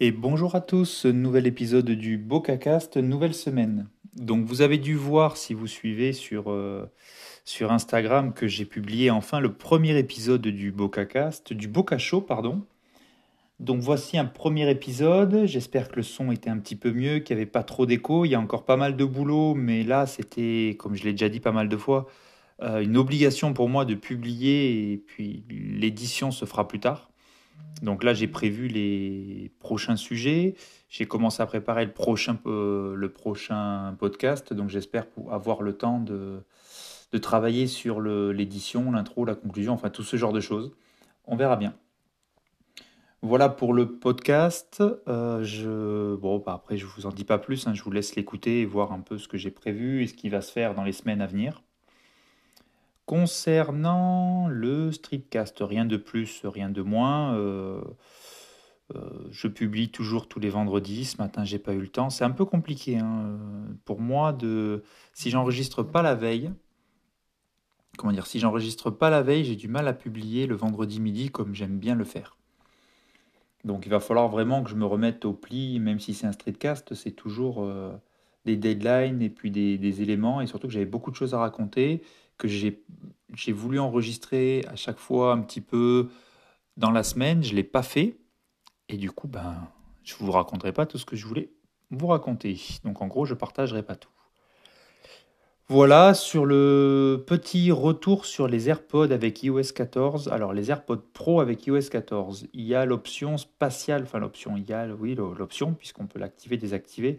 Et bonjour à tous, nouvel épisode du BocaCast, nouvelle semaine. Donc vous avez dû voir si vous suivez sur, euh, Instagram que j'ai publié enfin le premier épisode du BocaCast, du Boca Show, pardon. Donc voici un premier épisode, j'espère que le son était un petit peu mieux, qu'il n'y avait pas trop d'écho, il y a encore pas mal de boulot, mais là c'était, comme je l'ai déjà dit pas mal de fois, euh, une obligation pour moi de publier et puis l'édition se fera plus tard. Donc là, j'ai prévu les prochains sujets. J'ai commencé à préparer le prochain, podcast. Donc j'espère avoir le temps de, travailler sur l'édition, l'intro, la conclusion, enfin tout ce genre de choses. On verra bien. Voilà pour le podcast. Euh. Bon, bah après, je ne vous en dis pas plus. Hein. je vous laisse l'écouter et voir un peu ce que j'ai prévu et ce qui va se faire dans les semaines à venir. Concernant le streetcast, rien de plus, rien de moins. Euh, euh, je publie toujours tous les vendredis. Ce matin, j'ai pas eu le temps. C'est un peu compliqué hein, pour moi de. Si j'enregistre pas la veille, comment dire Si j'enregistre pas la veille, j'ai du mal à publier le vendredi midi comme j'aime bien le faire. Donc il va falloir vraiment que je me remette au pli, même si c'est un streetcast, c'est toujours euh, des deadlines et puis des, éléments, et surtout que j'avais beaucoup de choses à raconter que j'ai voulu enregistrer à chaque fois un petit peu dans la semaine. Je ne l'ai pas fait. Et du coup, ben, je ne vous raconterai pas tout ce que je voulais vous raconter. Donc en gros, je ne partagerai pas tout. Voilà, sur le petit retour sur les AirPods avec iOS 14. Alors les AirPods Pro avec iOS 14, il y a l'option spatiale, enfin l'option, il y a, oui, l'option, puisqu'on peut l'activer, désactiver,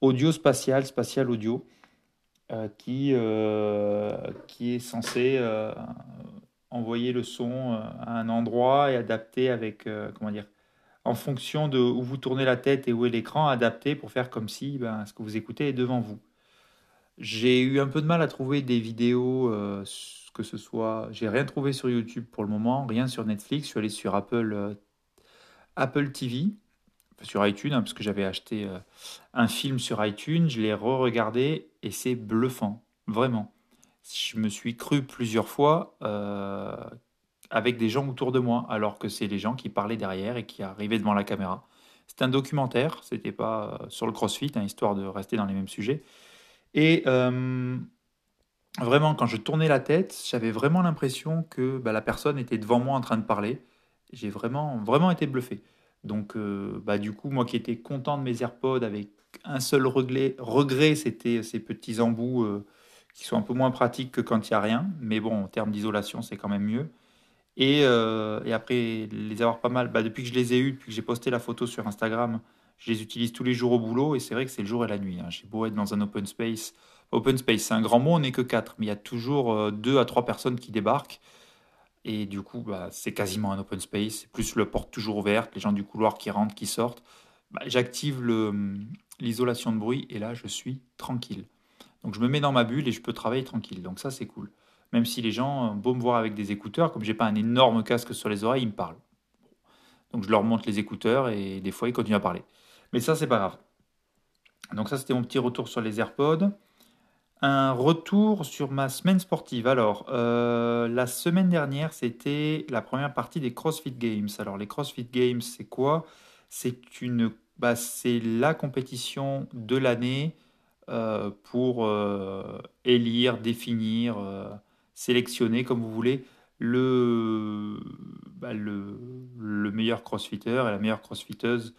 audio spatial, spatial audio. Euh, qui, euh, qui est censé euh, envoyer le son à un endroit et adapter avec, comment dire, en fonction de où vous tournez la tête et où est l'écran, adapté pour faire comme si ben, ce que vous écoutez est devant vous. J'ai eu un peu de mal à trouver des vidéos, que ce soit. J'ai rien trouvé sur YouTube pour le moment, rien sur Netflix. Je suis allé sur Apple, Apple TV sur iTunes, hein, parce que j'avais acheté euh, un film sur iTunes, je l'ai re-regardé et c'est bluffant, vraiment. Je me suis cru plusieurs fois euh, avec des gens autour de moi, alors que c'est les gens qui parlaient derrière et qui arrivaient devant la caméra. C'est un documentaire, c'était pas euh, sur le CrossFit, hein, histoire de rester dans les mêmes sujets. Et vraiment, quand je tournais la tête, j'avais vraiment l'impression que bah, la personne était devant moi en train de parler. J'ai vraiment, vraiment été bluffé. Donc, euh, bah, du coup, moi qui étais content de mes AirPods avec un seul regret, regret c'était ces petits embouts euh, qui sont un peu moins pratiques que quand il n'y a rien. Mais bon, en termes d'isolation, c'est quand même mieux. Et, euh, et, après les avoir pas mal, bah, depuis que je les ai eus, depuis que j'ai posté la photo sur Instagram, je les utilise tous les jours au boulot. Et c'est vrai que c'est le jour et la nuit. Hein. J'ai beau être dans un open space. Open space, c'est un grand mot, on n'est que quatre. Mais il y a toujours deux à trois personnes qui débarquent. Et du coup, bah, c'est quasiment un open space. Plus le porte toujours ouverte, les gens du couloir qui rentrent, qui sortent. Bah, j'active l'isolation de bruit et là, je suis tranquille. Donc je me mets dans ma bulle et je peux travailler tranquille. Donc ça, c'est cool. Même si les gens, beau me voir avec des écouteurs, comme j'ai pas un énorme casque sur les oreilles, ils me parlent. Donc je leur montre les écouteurs et des fois, ils continuent à parler. Mais ça, c'est pas grave. Donc ça, c'était mon petit retour sur les AirPods. Un retour sur ma semaine sportive. Alors, euh, la semaine dernière, c'était la première partie des CrossFit Games. Alors, les CrossFit Games, c'est quoi? C'est une, bah, c'est la compétition de l'année euh, pour euh, élire, définir, sélectionner, comme vous voulez, le, bah, le, le, meilleur CrossFitter et la meilleure CrossFiteuse.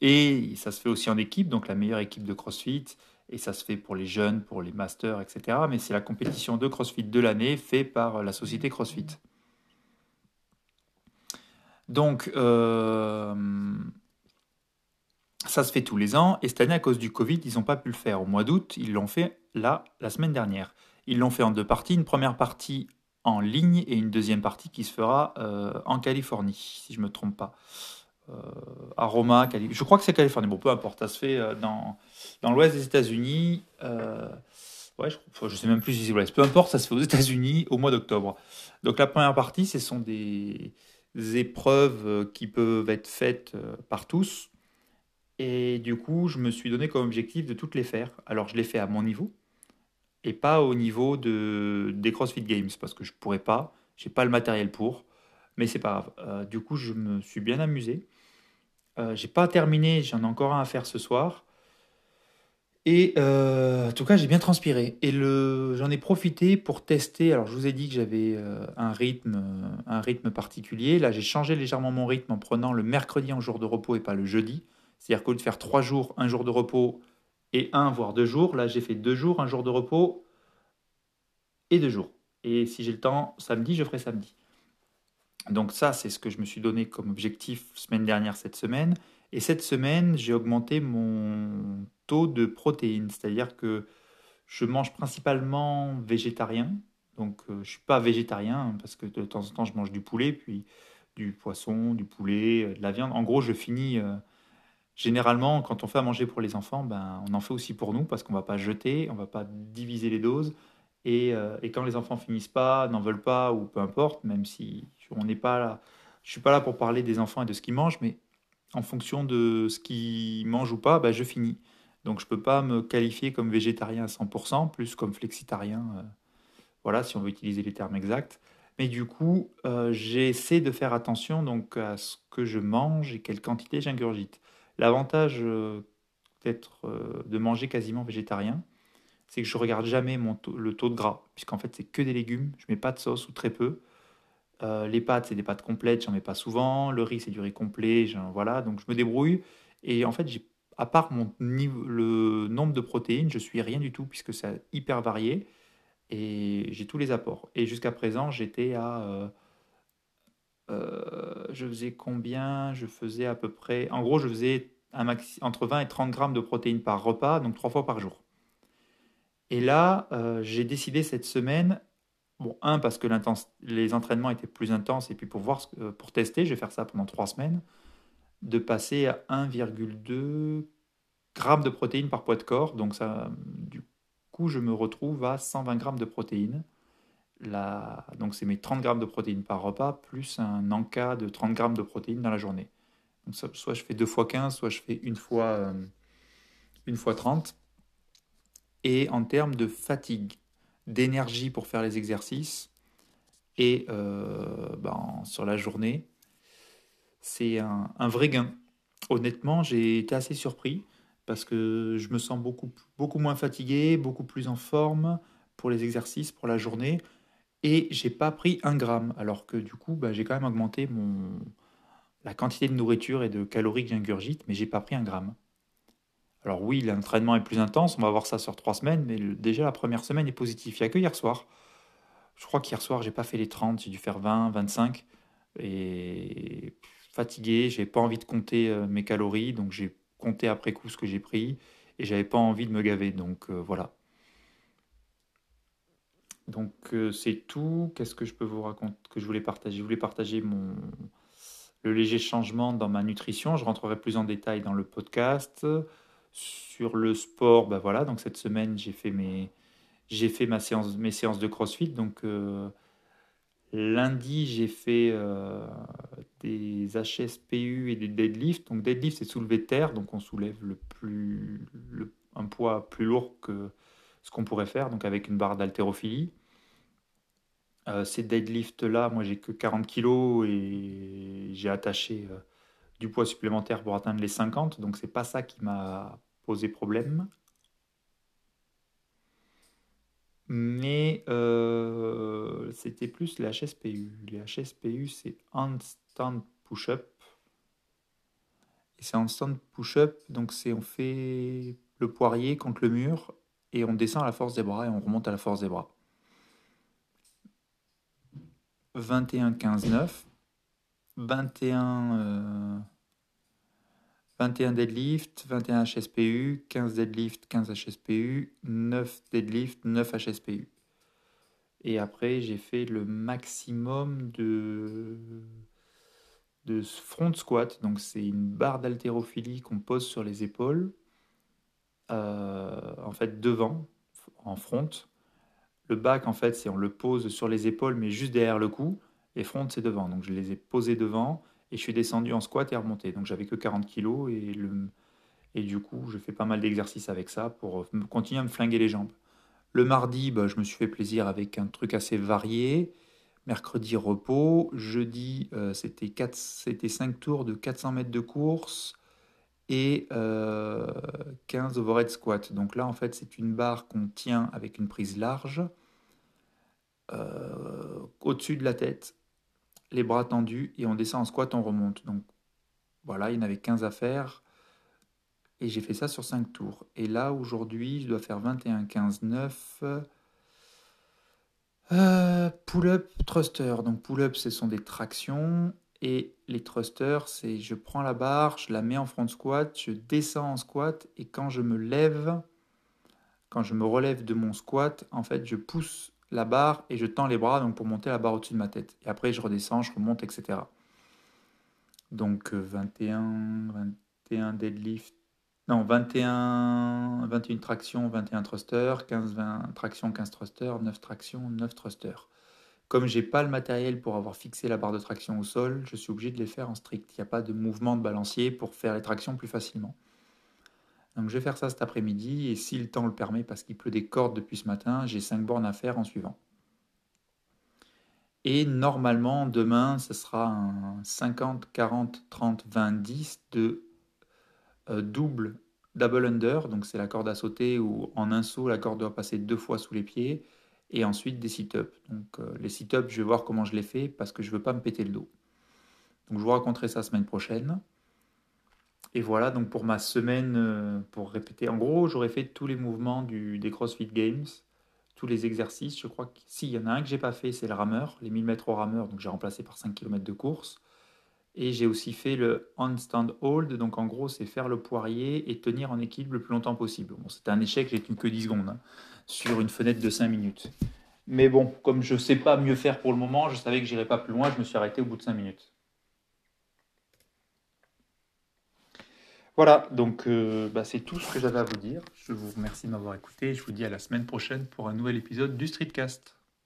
et ça se fait aussi en équipe, donc la meilleure équipe de CrossFit et ça se fait pour les jeunes, pour les masters, etc. Mais c'est la compétition de CrossFit de l'année faite par la société CrossFit. Donc, euh, ça se fait tous les ans, et cette année, à cause du Covid, ils n'ont pas pu le faire. Au mois d'août, ils l'ont fait là, la semaine dernière. Ils l'ont fait en deux parties, une première partie en ligne et une deuxième partie qui se fera euh, en Californie, si je ne me trompe pas. Euh, à Roma, je crois que c'est Californie, bon peu importe, ça se fait euh, dans, dans l'ouest des États-Unis. Euh, ouais, je, sais même plus si c'est l'ouest, peu importe, ça se fait aux États-Unis au mois d'octobre. Donc la première partie, ce sont des épreuves qui peuvent être faites par tous. Et du coup, je me suis donné comme objectif de toutes les faire. Alors je les fais à mon niveau et pas au niveau de, des CrossFit Games parce que je pourrais pas, j'ai pas le matériel pour mais c'est pas grave. du coup, je me suis bien amusé. Euh, j'ai pas terminé, j'en ai encore un à faire ce soir. Et euh, en tout cas, j'ai bien transpiré. Et j'en ai profité pour tester. Alors, je vous ai dit que j'avais euh, un rythme, un rythme particulier. Là, j'ai changé légèrement mon rythme en prenant le mercredi en jour de repos et pas le jeudi. C'est-à-dire qu'au lieu de faire trois jours, un jour de repos et un, voire deux jours, là, j'ai fait deux jours, un jour de repos et deux jours. Et si j'ai le temps, samedi, je ferai samedi. Donc ça, c'est ce que je me suis donné comme objectif semaine dernière, cette semaine. Et cette semaine, j'ai augmenté mon taux de protéines, c'est-à-dire que je mange principalement végétarien. Donc euh, je ne suis pas végétarien hein, parce que de temps en temps, je mange du poulet, puis du poisson, du poulet, euh, de la viande. En gros, je finis... Euh, généralement, quand on fait à manger pour les enfants, ben, on en fait aussi pour nous parce qu'on ne va pas jeter, on ne va pas diviser les doses. Et, et, quand les enfants finissent pas, n'en veulent pas, ou peu importe, même si on n'est pas là. Je suis pas là pour parler des enfants et de ce qu'ils mangent, mais en fonction de ce qu'ils mangent ou pas, bah, je finis. Donc je peux pas me qualifier comme végétarien à 100%, plus comme flexitarien, euh, voilà, si on veut utiliser les termes exacts. Mais du coup, euh, j'essaie de faire attention donc à ce que je mange et quelle quantité j'ingurgite. L'avantage euh, d'être de manger quasiment végétarien, c'est que je regarde jamais mon le taux de gras, puisqu'en fait c'est que des légumes, je mets pas de sauce ou très peu. Euh, les pâtes, c'est des pâtes complètes, j'en mets pas souvent. Le riz, c'est du riz complet, voilà. Donc je me débrouille. Et en fait, à part mon le nombre de protéines, je suis rien du tout puisque c'est hyper varié et j'ai tous les apports. Et jusqu'à présent, j'étais à, euh, euh, je faisais combien? Je faisais à peu près, en gros, je faisais un maxi, entre 20 et 30 grammes de protéines par repas, donc trois fois par jour. Et là, j'ai décidé cette semaine Bon, un, parce que les entraînements étaient plus intenses, et puis pour, voir pour tester, je vais faire ça pendant trois semaines, de passer à 1,2 g de protéines par poids de corps. Donc, ça, du coup, je me retrouve à 120 g de protéines. Donc, c'est mes 30 g de protéines par repas, plus un encas de 30 g de protéines dans la journée. Donc, soit je fais 2 fois 15, soit je fais une fois, euh, fois 30. Et en termes de fatigue, d'énergie pour faire les exercices et euh, ben, sur la journée, c'est un, vrai gain. Honnêtement, j'ai été assez surpris parce que je me sens beaucoup, beaucoup moins fatigué, beaucoup plus en forme pour les exercices, pour la journée. Et j'ai pas pris un gramme, alors que du coup, ben, j'ai quand même augmenté mon, la quantité de nourriture et de calories que j'ingurgite, mais j'ai pas pris un gramme. Alors oui, l'entraînement est plus intense, on va voir ça sur trois semaines, mais déjà la première semaine est positive. Il n'y a que hier soir. Je crois qu'hier soir, j'ai pas fait les 30, j'ai dû faire 20, 25. Et fatigué, j'ai pas envie de compter euh, mes calories, donc j'ai compté après coup ce que j'ai pris et j'avais pas envie de me gaver. Donc euh, voilà. Donc euh, c'est tout. Qu'est-ce que je peux vous raconter que je voulais partager? Je voulais partager mon le léger changement dans ma nutrition. Je rentrerai plus en détail dans le podcast. Sur le sport, bah voilà, donc cette semaine, j'ai fait, mes, j'ai fait ma séance, mes séances de crossfit. Donc euh, lundi, j'ai fait euh, des HSPU et des deadlifts. Donc deadlift, c'est soulever terre, donc on soulève le plus, un poids plus lourd que ce qu'on pourrait faire, donc avec une barre d'haltérophilie. Euh, ces deadlifts-là, moi j'ai que 40 kg et j'ai attaché du poids supplémentaire pour atteindre les 50, donc c'est pas ça qui m'a posé problème. Mais euh, c'était plus les HSPU. Les HSPU, c'est handstand push-up. Et c'est handstand push-up, donc c'est on fait le poirier contre le mur et on descend à la force des bras et on remonte à la force des bras. 21, 15, 9. 21, 21 deadlift, 21 HSPU, 15 deadlift, 15 HSPU, 9 deadlift, 9 HSPU. Et après, j'ai fait le maximum de, de front squat. Donc, c'est une barre d'haltérophilie qu'on pose sur les épaules, euh, en fait, devant, en front. Le back, en fait, c'est on le pose sur les épaules, mais juste derrière le cou. Les fronts, c'est devant. Donc je les ai posés devant et je suis descendu en squat et remonté. Donc j'avais que 40 kg et, le, du coup, je fais pas mal d'exercices avec ça pour continuer à me flinguer les jambes. Le mardi, bah, je me suis fait plaisir avec un truc assez varié. Mercredi, repos. Jeudi, euh, c'était 5 tours de 400 mètres de course et 15 euh, overhead squat. Donc là, en fait, c'est une barre qu'on tient avec une prise large euh, au-dessus de la tête, les bras tendus et on descend en squat, on remonte. Donc voilà, il y en avait 15 à faire et j'ai fait ça sur 5 tours. Et là, aujourd'hui, je dois faire 21, 15, 9. pull-up, thruster. Donc pull-up, ce sont des tractions. Et les thrusters, c'est je prends la barre, je la mets en front squat, je descends en squat. Et quand je me lève, quand je me relève de mon squat, en fait, je pousse la barre et je tends les bras donc pour monter la barre au-dessus de ma tête. Et après, je redescends, je remonte, etc. Donc 21, euh, 21 deadlift, non, 21, 21 tractions, 21 thrusters, 15, 20 tractions, 15 thrusters, 9 tractions, 9 thrusters. Comme j'ai pas le matériel pour avoir fixé la barre de traction au sol, je suis obligé de les faire en strict. Il n'y a pas de mouvement de balancier pour faire les tractions plus facilement. Donc je vais faire ça cet après-midi et si le temps le permet, parce qu'il pleut des cordes depuis ce matin, j'ai 5 bornes à faire en suivant. Et normalement, demain, ce sera un 50, 40, 30, 20, 10 de euh, double double under. Donc c'est la corde à sauter où en un saut, la corde doit passer deux fois sous les pieds. Et ensuite des sit-ups. Donc euh, les sit-ups, je vais voir comment je les fais parce que je ne veux pas me péter le dos. Donc je vous raconterai ça semaine prochaine. Et voilà, donc pour ma semaine, euh, pour répéter, en gros, j'aurais fait tous les mouvements du, des CrossFit Games, tous les exercices. Je crois que si, il y en a un que j'ai pas fait, c'est le rameur, les 1000 mètres au rameur, donc j'ai remplacé par 5 km de course. Et j'ai aussi fait le handstand hold, donc en gros, c'est faire le poirier et tenir en équilibre le plus longtemps possible. Bon, c'était un échec, j'ai tenu que 10 secondes, hein, sur une fenêtre de 5 minutes. Mais bon, comme je ne sais pas mieux faire pour le moment, je savais que j'irais pas plus loin, je me suis arrêté au bout de 5 minutes. Voilà, donc euh, bah, c'est tout ce que j'avais à vous dire. Je vous remercie de m'avoir écouté et je vous dis à la semaine prochaine pour un nouvel épisode du Streetcast.